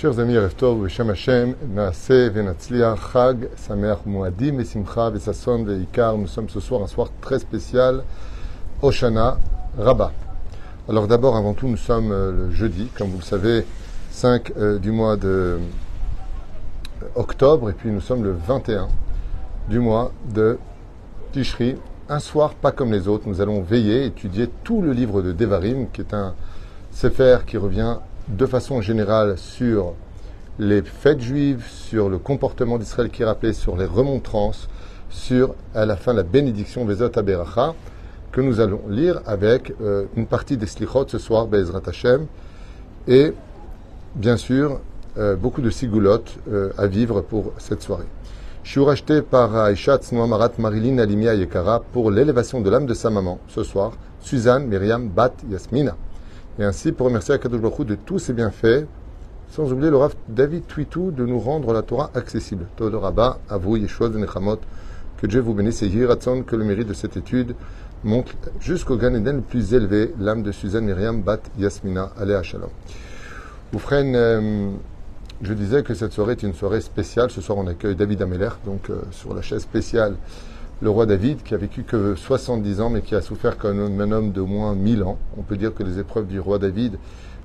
Chers amis, Reftov, Hashem, Naaseh, Chag, Sameach, Moadim, Simcha, Vesasson, Veikar. Nous sommes ce soir un soir très spécial, Oshana, Rabat. Alors d'abord, avant tout, nous sommes euh, le jeudi, comme vous le savez, 5 euh, du mois de euh, octobre, et puis nous sommes le 21 du mois de Tishri. Un soir pas comme les autres, nous allons veiller, étudier tout le livre de Devarim, qui est un sefer qui revient de façon générale sur les fêtes juives, sur le comportement d'Israël qui est rappelé, sur les remontrances, sur à la fin la bénédiction Vezot Aberacha, que nous allons lire avec euh, une partie des Slichot ce soir, Bezrat Hashem, et bien sûr euh, beaucoup de sigulot euh, à vivre pour cette soirée. Je suis racheté par Aisha Tsnoamarat Marilyn Alimia Yekara pour l'élévation de l'âme de sa maman ce soir, Suzanne Myriam Bat Yasmina et ainsi pour remercier Akadosh de tous ses bienfaits, sans oublier le Rav David Twitou de nous rendre la Torah accessible. Todor Rabba, à vous, Yeshua de Nechamot, que Dieu vous bénisse et Yiratson, que le mérite de cette étude monte jusqu'au Gan Eden le plus élevé, l'âme de Suzanne Myriam Bat Yasmina, Aléa Shalom. Oufren, euh, je disais que cette soirée est une soirée spéciale. Ce soir, on accueille David Ameller, donc euh, sur la chaise spéciale le roi David, qui a vécu que 70 ans, mais qui a souffert comme un homme de moins 1000 ans. On peut dire que les épreuves du roi David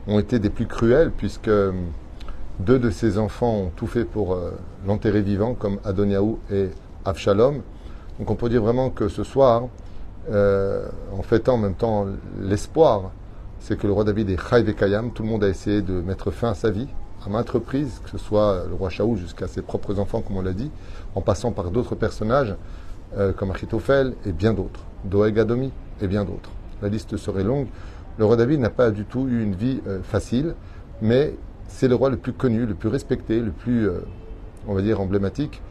ont été des plus cruelles, puisque euh, deux de ses enfants ont tout fait pour euh, l'enterrer vivant, comme Adoniaou et Avshalom. Donc on peut dire vraiment que ce soir, euh, en fêtant en même temps l'espoir, c'est que le roi David est Chayv et Kayam. Tout le monde a essayé de mettre fin à sa vie, à maintes reprises, que ce soit le roi Shaou jusqu'à ses propres enfants, comme on l'a dit, en passant par d'autres personnages. Euh, comme Achitophel et bien d'autres, Doeg Adomi et bien d'autres. La liste serait longue. Le roi David n'a pas du tout eu une vie euh, facile, mais c'est le roi le plus connu, le plus respecté, le plus, euh, on va dire, emblématique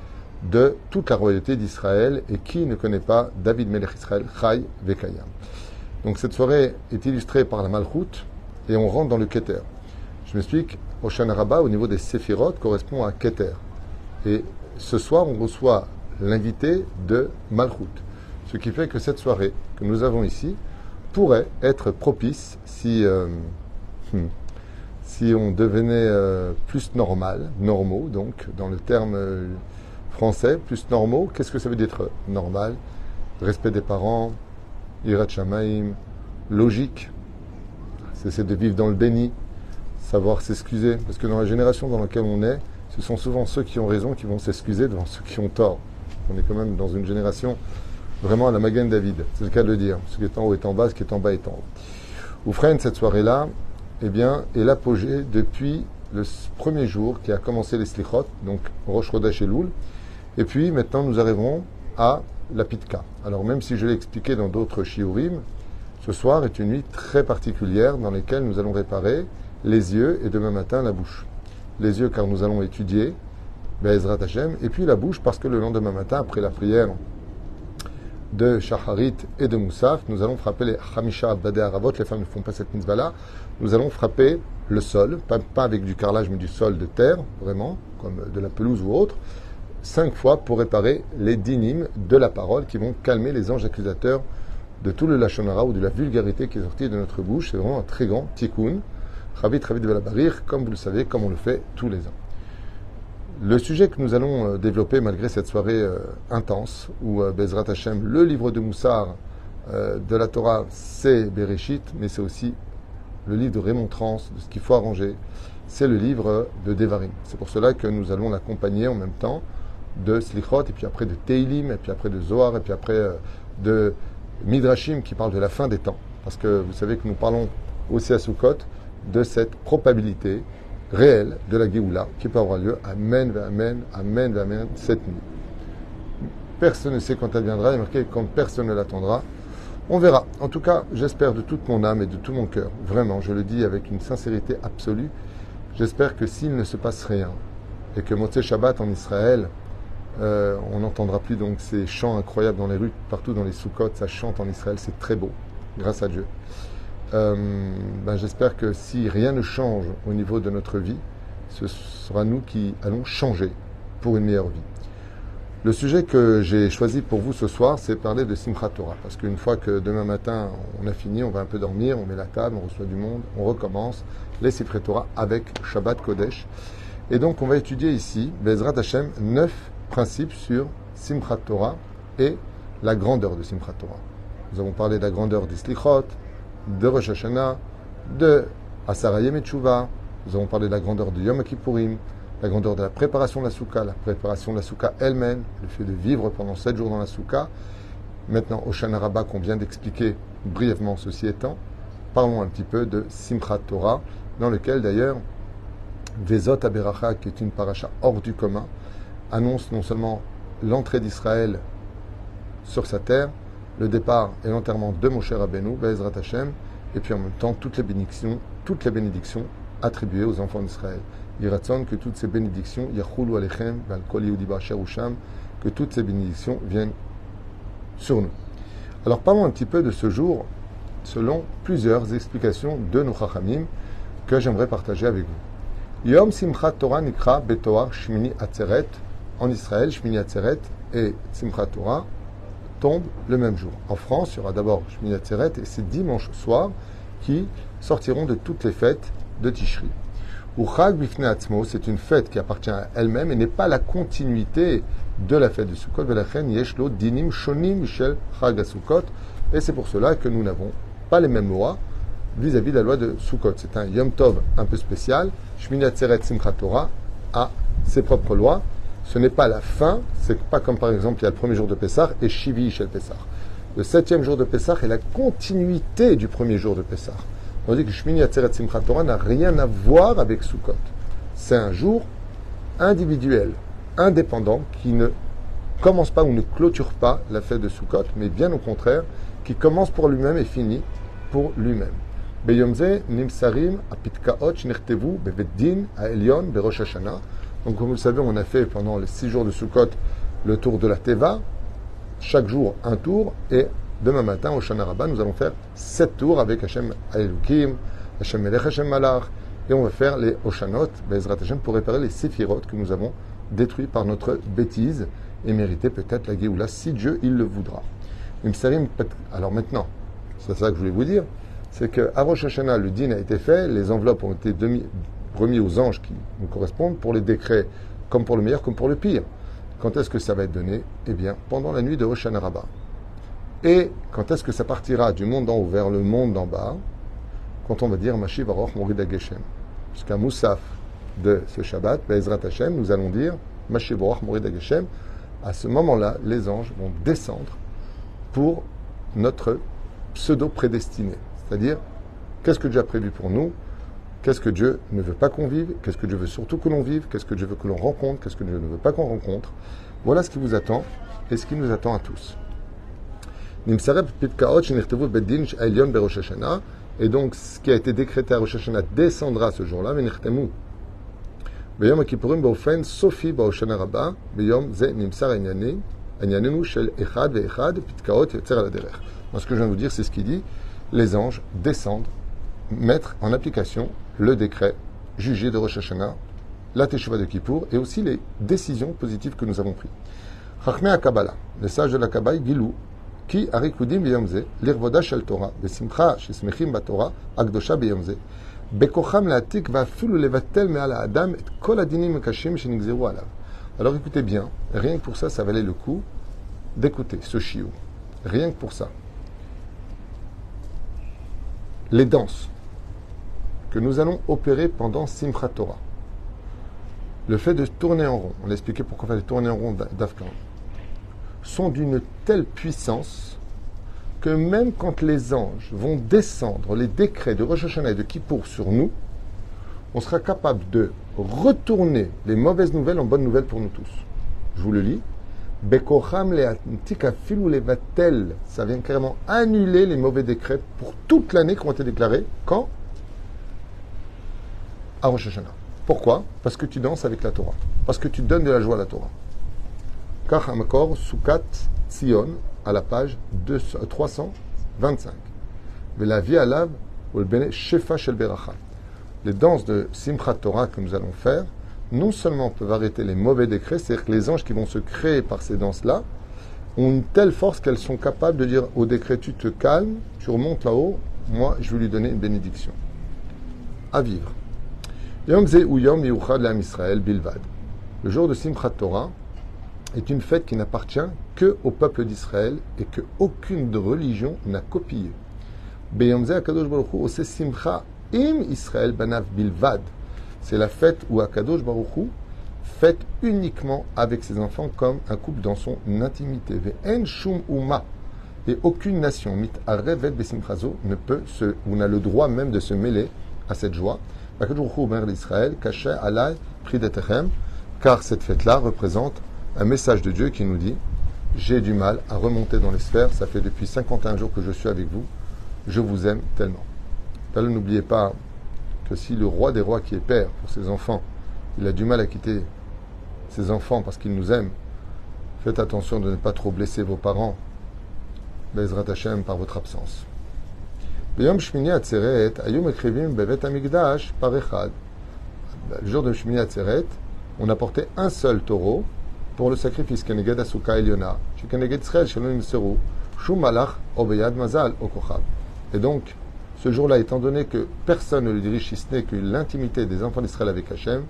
de toute la royauté d'Israël. Et qui ne connaît pas David Melech Israël, Chai Vekayam Donc cette soirée est illustrée par la Malchut et on rentre dans le Keter. Je m'explique, Oshana Rabbah, au niveau des Séphirot, correspond à Keter. Et ce soir, on reçoit l'invité de Malchut. Ce qui fait que cette soirée que nous avons ici pourrait être propice si, euh, hmm, si on devenait euh, plus normal, normaux, donc dans le terme euh, français, plus normaux. Qu'est-ce que ça veut dire être normal? Respect des parents, irat shamaim, logique, cesser de vivre dans le déni, savoir s'excuser. Parce que dans la génération dans laquelle on est, ce sont souvent ceux qui ont raison qui vont s'excuser devant ceux qui ont tort. On est quand même dans une génération vraiment à la Magen David. C'est le cas de le dire. Ce qui est en haut est en bas, ce qui est en bas est en haut. Oufren, cette soirée-là, eh bien, est l'apogée depuis le premier jour qui a commencé les slichot, donc Rosh Chodesh et Loul. Et puis, maintenant, nous arrivons à la Pitka. Alors, même si je l'ai expliqué dans d'autres shiurim, ce soir est une nuit très particulière dans laquelle nous allons réparer les yeux et demain matin la bouche. Les yeux, car nous allons étudier Et puis la bouche, parce que le lendemain matin, après la prière de Shacharit et de Moussaf, nous allons frapper les Hamisha Badé Aravot, les femmes ne font pas cette mitzvah-là, nous allons frapper le sol, pas, avec du carrelage, mais du sol de terre, vraiment, comme de la pelouse ou autre, cinq fois pour réparer les dynimes de la parole qui vont calmer les anges accusateurs de tout le lachonara ou de la vulgarité qui est sortie de notre bouche. C'est vraiment un très grand tikkun. Chavit, Chavit de Barir, comme vous le savez, comme on le fait tous les ans. Le sujet que nous allons euh, développer malgré cette soirée euh, intense, où euh, Bezrat Hashem, le livre de Moussar de la Torah, c'est Bereshit, mais c'est aussi le livre de rémontrance, de ce qu'il faut arranger, c'est le livre de Devarim. C'est pour cela que nous allons l'accompagner en même temps de Slichot, et puis après de Teilim, et puis après de Zohar, et puis après de Midrashim qui parle de la fin des temps. Parce que vous savez que nous parlons aussi à Sukkot de cette probabilité réel de la Géoula qui peut avoir lieu. Amen, Amen, Amen, Amen, cette nuit. Personne ne sait quand elle viendra, il quand personne ne l'attendra. On verra. En tout cas, j'espère de toute mon âme et de tout mon cœur, vraiment, je le dis avec une sincérité absolue, j'espère que s'il ne se passe rien et que Motzé Shabbat en Israël, euh, on n'entendra plus donc ces chants incroyables dans les rues, partout dans les soukot, ça chante en Israël, c'est très beau, grâce à Dieu. Euh, ben j'espère que si rien ne change au niveau de notre vie, ce sera nous qui allons changer pour une meilleure vie. Le sujet que j'ai choisi pour vous ce soir, c'est parler de Simchat Torah. Parce qu'une fois que demain matin on a fini, on va un peu dormir, on met la table, on reçoit du monde, on recommence. les Sifrei Torah avec Shabbat Kodesh. Et donc, on va étudier ici, Bezrat Hashem, neuf principes sur Simchat Torah et la grandeur de Simchat Torah. Nous avons parlé de la grandeur d'Islichot, de Rosh Hashanah, de Asarayem et. Nous avons parlé de la grandeur de Yom Kippourim, la grandeur de la préparation de la soukha, la préparation de la soukha elle-même, le fait de vivre pendant sept jours dans la soukha. Maintenant, au Shana Rabbah qu'on vient d'expliquer brièvement ceci étant, parlons un petit peu de Simchat Torah, dans lequel d'ailleurs Vezot Aberacha, qui est une paracha hors du commun, annonce non seulement l'entrée d'Israël sur sa terre, le départ et l'enterrement de Moshe Rabbeinu, Bezrat Hashem, et puis en même temps toutes les bénédictions, toutes les bénédictions attribuées aux enfants d'Israël. Yiratson, que toutes ces bénédictions, Yachulu Alechem, que toutes ces bénédictions viennent sur nous. Alors parlons un petit peu de ce jour selon plusieurs explications de nos Chachamim que j'aimerais partager avec vous. Yom Simchat Torah Nikra Betoar Shmini Atzeret en Israël, Shmini Atzeret et Simchat Torah tombent le même jour. En France, il y aura d'abord Shmini Atzeret et c'est dimanche soir qui sortiront de toutes les fêtes de Tishri. Chag Bifne Atzmo, c'est une fête qui appartient à elle-même et n'est pas la continuité de la fête de Sukkot. Yeshlo Dinim Shonim Shel Chag Sukkot. Et c'est pour cela que nous n'avons pas les mêmes lois vis-à-vis de la loi de Sukkot. C'est un Yom Tov un peu spécial. Shmini Atzeret Simchat a ses propres lois. Ce n'est pas la fin, c'est pas comme par exemple il y a le premier jour de Pessah et Shivi Shel Pessah. Le septième jour de Pessah est la continuité du premier jour de Pessah. On dit que Shmini Atzeret Simchat Torah n'a rien à voir avec Sukkot. C'est un jour individuel, indépendant, qui ne commence pas ou ne clôture pas la fête de Sukkot, mais bien au contraire, qui commence pour lui-même et finit pour lui-même. Beyomze nimsarim apitkaot aelion Hashanah. Donc, comme vous le savez, on a fait pendant les six jours de Sukkot le tour de la Teva. Chaque jour, un tour. Et Demain matin, au Shana Rabbah, nous allons faire sept tours avec Hashem Aelukim, Hashem Melech, Hashem Malach, et on va faire les Oshanot, Bezrat Hashem, pour réparer les Séphirot que nous avons détruits par notre bêtise et mériter peut-être la Géoula si Dieu il le voudra. Alors maintenant, c'est ça que je voulais vous dire, c'est qu'à Rosh Hashanah, le din a été fait, les enveloppes ont été remis aux anges qui nous correspondent pour les décrets, comme pour le meilleur, comme pour le pire. Quand est-ce que ça va être donné? Eh bien, pendant la nuit de Rosh Rabbah. Et quand est-ce que ça partira du monde d'en haut vers le monde d'en bas? Quand on va dire Mashiv Aroch Morida Geshem. Jusqu'à Moussaf de ce Shabbat, Bezrat Hashem, nous allons dire Mashiv Aroch Morida Geshem. À ce moment-là, les anges vont descendre pour notre pseudo-prédestiné. C'est-à-dire, qu'est-ce que a prévu pour nous? Qu'est-ce que Dieu ne veut pas qu'on vive? Qu'est-ce que Dieu veut surtout que l'on vive? Qu'est-ce que Dieu veut que l'on rencontre? Qu'est-ce que Dieu ne veut pas qu'on rencontre? Voilà ce qui vous attend et ce qui nous attend à tous. Et donc, ce qui a été décrété à Rosh Hashanah descendra ce jour-là. Ce que je viens de vous dire, c'est ce qu'il dit. Les anges descendent, mettre en application le décret jugé de Rosh Hashanah, la Teshuvah de Kippour et aussi les décisions positives que nous avons prises. Chachmei Kabbalah, les sages de la Kabbalah, Gilou, qui הריקודים ביום זה, לכבודה של תורה, בשמחה ששמחים בתורה הקדושה ביום זה, בכוחם להעתיק ואפילו לבטל מעל האדם את כל הדינים הקשים שנגזרו עליו. Alors écoutez bien, rien que pour ça, ça valait le coup d'écouter ce chiot. Rien que pour ça. Les danses que nous allons opérer pendant Simchat Torah. Le fait de tourner en rond, on a expliqué pourquoi il fallait tourner en rond d'Afghan sont d'une telle puissance que même quand les anges vont descendre les décrets de Rosh Hashanah et de Kippour sur nous, on sera capable de retourner les mauvaises nouvelles en bonnes nouvelles pour nous tous. Je vous le lis. Bekocham le levatel. Ça vient carrément annuler les mauvais décrets pour toute l'année qui ont été déclarés. Quand? Hashanah. Pourquoi? Parce que tu danses avec la Torah. Parce que tu donnes de la joie à la Torah. Kach Hamakor Sukat Tzion à la page 325. la vie alav shefa shel beracha. Les danses de Simchat Torah que nous allons faire, non seulement peuvent arrêter les mauvais décrets, c'est-à-dire que les anges qui vont se créer par ces danses-là ont une telle force qu'elles sont capables de dire au décret tu te calmes, tu remontes là-haut, moi je vais lui donner une bénédiction. à vivre. Le jour de Simchat Torah est une fête qui n'appartient que au peuple d'Israël et que aucune religion n'a copié. C'est la fête où Akadosh Baruch Hu fête uniquement avec ses enfants comme un couple dans son intimité. Et aucune nation, mit arevet besimchazo, ne peut se, ou n'a le droit même de se mêler à cette joie. Car cette fête-là représente un message de Dieu qui nous dit J'ai du mal à remonter dans les sphères, ça fait depuis 51 jours que je suis avec vous, je vous aime tellement. N'oubliez pas que si le roi des rois qui est père pour ses enfants, il a du mal à quitter ses enfants parce qu'ils nous aiment, faites attention de ne pas trop blesser vos parents, Bezrat Hashem, par votre absence. Le jour de Shmini Atzeret, on apportait un seul taureau pour le sacrifice Keneged Asuka Eliona, Keneged Israël, Shalom Obeyad Mazal. Et donc, ce jour-là, étant donné que personne ne le dirige si ce n'est que l'intimité des enfants d'Israël avec Hachem,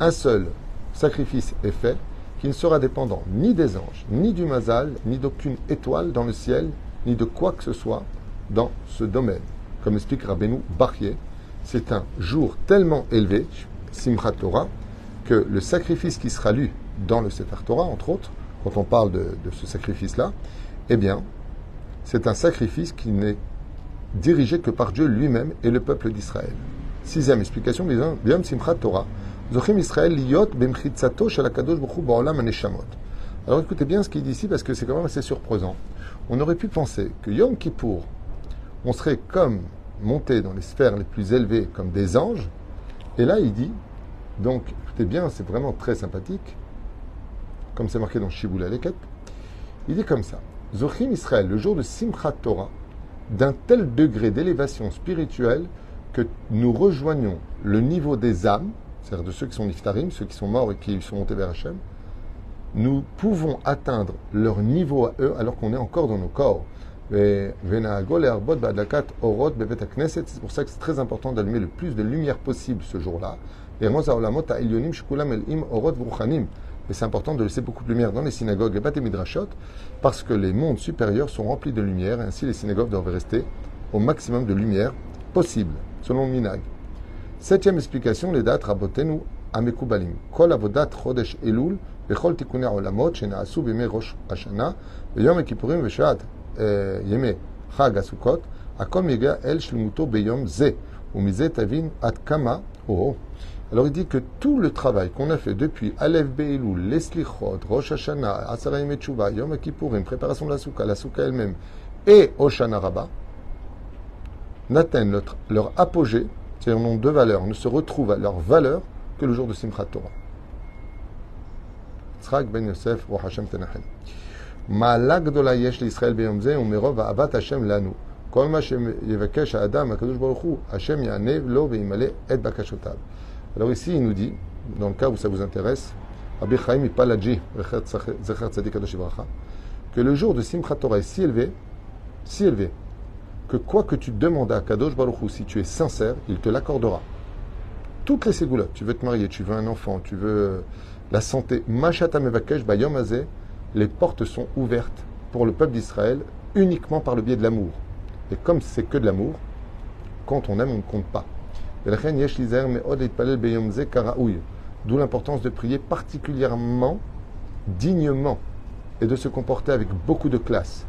un seul sacrifice est fait, qui ne sera dépendant ni des anges, ni du mazal, ni d'aucune étoile dans le ciel, ni de quoi que ce soit dans ce domaine. Comme explique Rabbeinu Barrier, c'est un jour tellement élevé, Simchat Torah, que le sacrifice qui sera lu dans le Sefer Torah, entre autres, quand on parle de, ce sacrifice-là, eh bien, c'est un sacrifice qui n'est dirigé que par Dieu lui-même et le peuple d'Israël. Sixième explication, bien Simchat Torah, alors écoutez bien ce qu'il dit ici parce que c'est quand même assez surprenant. On aurait pu penser que Yom Kippour, on serait comme monté dans les sphères les plus élevées comme des anges. Et là, il dit, donc écoutez bien, c'est vraiment très sympathique, comme c'est marqué dans Shibul Aleket. Il dit comme ça Zochim Israël, le jour de Simchat Torah, d'un tel degré d'élévation spirituelle que nous rejoignons le niveau des âmes c'est-à-dire de ceux qui sont niftarim, ceux qui sont morts et qui sont montés vers Hachem, nous pouvons atteindre leur niveau à eux alors qu'on est encore dans nos corps. C'est pour ça que c'est très important d'allumer le plus de lumière possible ce jour-là. Et c'est important de laisser beaucoup de lumière dans les synagogues et les midrashot parce que les mondes supérieurs sont remplis de lumière et ainsi les synagogues doivent rester au maximum de lumière possible, selon minag. Septième explication, les dates rabotenu amekubalim. Kol avodat chodesh elul vechol tikunei olamot shenaasu b'yemei rosh hashana v'yom kippurim v'shat Alors il dit que tout le travail qu'on a fait depuis Aleph Be'elul, les Slichot, Rosh Hashanah, Asara Yom Yom Kippourim, préparation de la Souka, la Souka elle-même, et Oshana Rabbah, n'atteignent leur apogée c'est-à-dire nom de valeurs, ne se retrouvent à leur valeur que le jour de Simchat Torah. Ben Yosef, Hashem. מעלה גדולה יש לישראל ביום זה, ומרוב אהבת השם לנו. כל מה שיבקש האדם, הקדוש ברוך הוא, השם יענה לו וימלא את בקשותיו. Alors ici, il nous dit, dans le cas où ça vous intéresse, Rabbi Chaim Ipalaji, Zecher Tzadik Kadosh que le jour de Simchat Torah est si élevé, si élevé, que quoi que tu demandes à Kadosh Baruch Hu, si tu es sincère, il te l'accordera. Toutes les ségoulottes, tu veux te marier, tu veux un enfant, tu veux euh, la santé, Mashata Mevakesh Bayom les portes sont ouvertes pour le peuple d'Israël uniquement par le biais de l'amour. Et comme c'est que de l'amour, quand on aime, on ne compte pas. D'où l'importance de prier particulièrement dignement et de se comporter avec beaucoup de classe.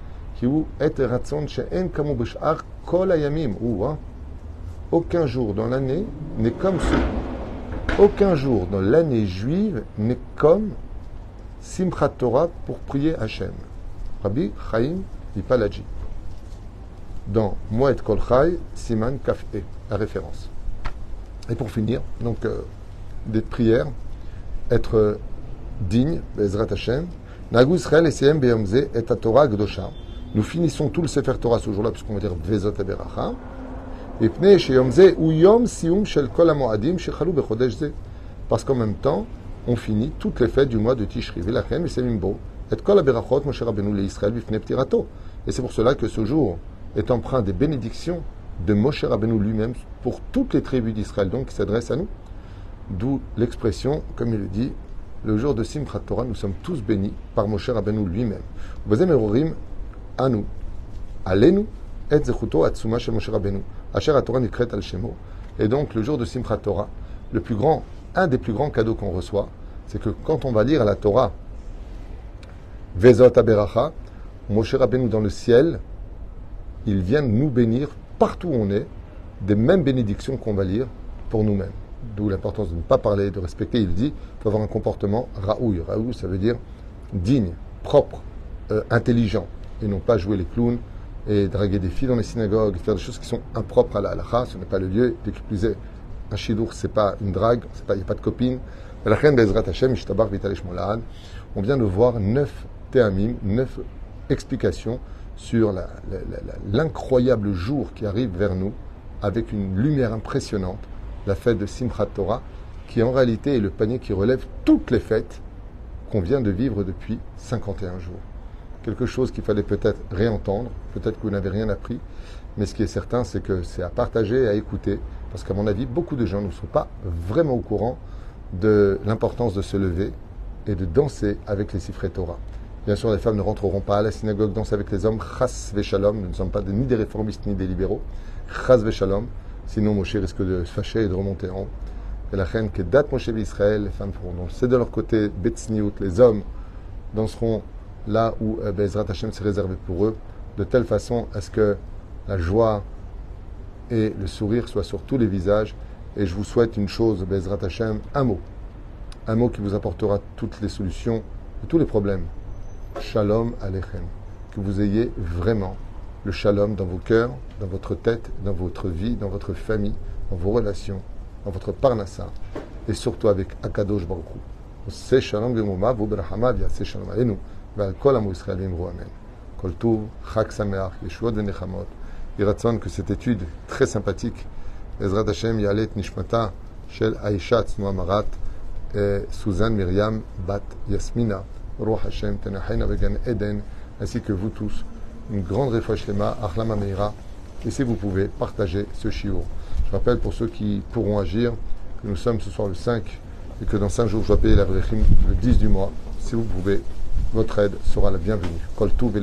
Aucun jour dans l'année n'est comme ce. Aucun jour dans l'année juive n'est comme Simchat Torah pour prier Hachem. Rabbi Chaim Ipalaji. Dans Moed Kol Chai, Siman Kaf E, la référence. Et pour finir, donc, euh, des prières, être digne, Bezrat Hashem, Nagu Beyomze et Torah Gdosha. Nous finissons tout le Sefer Torah ce jour-là, puisqu'on va dire Vezot Beracha. Et ou Yom Sium Shel Kol Amoadim Shechalu. Parce qu'en même temps, on finit toutes les fêtes du mois de Tishri. Et Semimbo. Et Kol Moshe Rabbeinu le Israël. Et c'est pour cela que ce jour est empreint des bénédictions de Moshe Rabbeinu lui-même pour toutes les tribus d'Israël, donc qui s'adresse à nous. D'où l'expression, comme il le dit, le jour de Simchat Torah, nous sommes tous bénis par Moshe Rabbeinu lui-même. Vozem Erorim, à nous, allez-nous, et zechuto atsuma shel Moshe Rabbeinu, asher Torah nikret al shemo. Et donc, le jour de Simchat Torah, le plus grand, un des plus grands cadeaux qu'on reçoit, c'est que quand on va lire la Torah, Vezot Aberacha, Moshe Rabbeinu dans le ciel, il vient nous bénir partout où on est, des mêmes bénédictions qu'on va lire pour nous-mêmes. D'où l'importance de ne pas parler, de respecter. Il dit il faut avoir un comportement raoui. Raoui, ça veut dire digne, propre, euh, intelligent, et non pas jouer les clowns et draguer des filles dans les synagogues, faire des choses qui sont impropres à la halakha. Ce n'est pas le lieu. Qui plus un chidour, c'est pas une drague, il n'y a pas de copine. On vient de voir neuf théamim, neuf explications sur l'incroyable jour qui arrive vers nous avec une lumière impressionnante, la fête de Simchat Torah, qui en réalité est le panier qui relève toutes les fêtes qu'on vient de vivre depuis 51 jours. Quelque chose qu'il fallait peut-être réentendre, peut-être que vous n'avez rien appris, mais ce qui est certain, c'est que c'est à partager à écouter, parce qu'à mon avis, beaucoup de gens ne sont pas vraiment au courant de l'importance de se lever et de danser avec les Sifré Torah. Bien sûr, les femmes ne rentreront pas à la synagogue danser avec les hommes. Chas Shalom. Nous ne sommes pas ni des réformistes ni des libéraux. Chas Shalom. Sinon, Moshe risque de se fâcher et de remonter en haut. Et la reine que date Moshe Israël, les femmes feront danser de leur côté. Les hommes danseront là où euh, Bezrat Hashem s'est réservé pour eux, de telle façon à ce que la joie et le sourire soient sur tous les visages. Et je vous souhaite une chose, Bezrat Hashem, un mot. Un mot qui vous apportera toutes les solutions de tous les problèmes. Shalom Alechem. Que vous ayez vraiment le shalom dans vos cœurs, dans votre tête, dans votre vie, dans votre famille, dans vos relations, dans votre parnassa, et surtout avec Akadosh Baruch Hu. Shalom v'muma v'ubrahama v'yaseh shalom alenu v'al kol amu Yisrael v'imru amen. Kol tuv, chak sameach, yeshuot v'nechamot. Iratson que cette étude très sympathique, Ezrat Hashem yalet nishmata shel Aisha marat, Suzanne Myriam bat Yasmina, Ruach Hashem, Tenachaina Vegan Eden, ainsi que vous tous. Une grande réfouche Lema, Achlama Meira. Et si vous pouvez, partager ce shiur. Je rappelle pour ceux qui pourront agir que nous sommes ce soir le 5 et que dans 5 jours je dois payer la le 10 du mois. Si vous pouvez, votre aide sera la bienvenue. Kol Tuv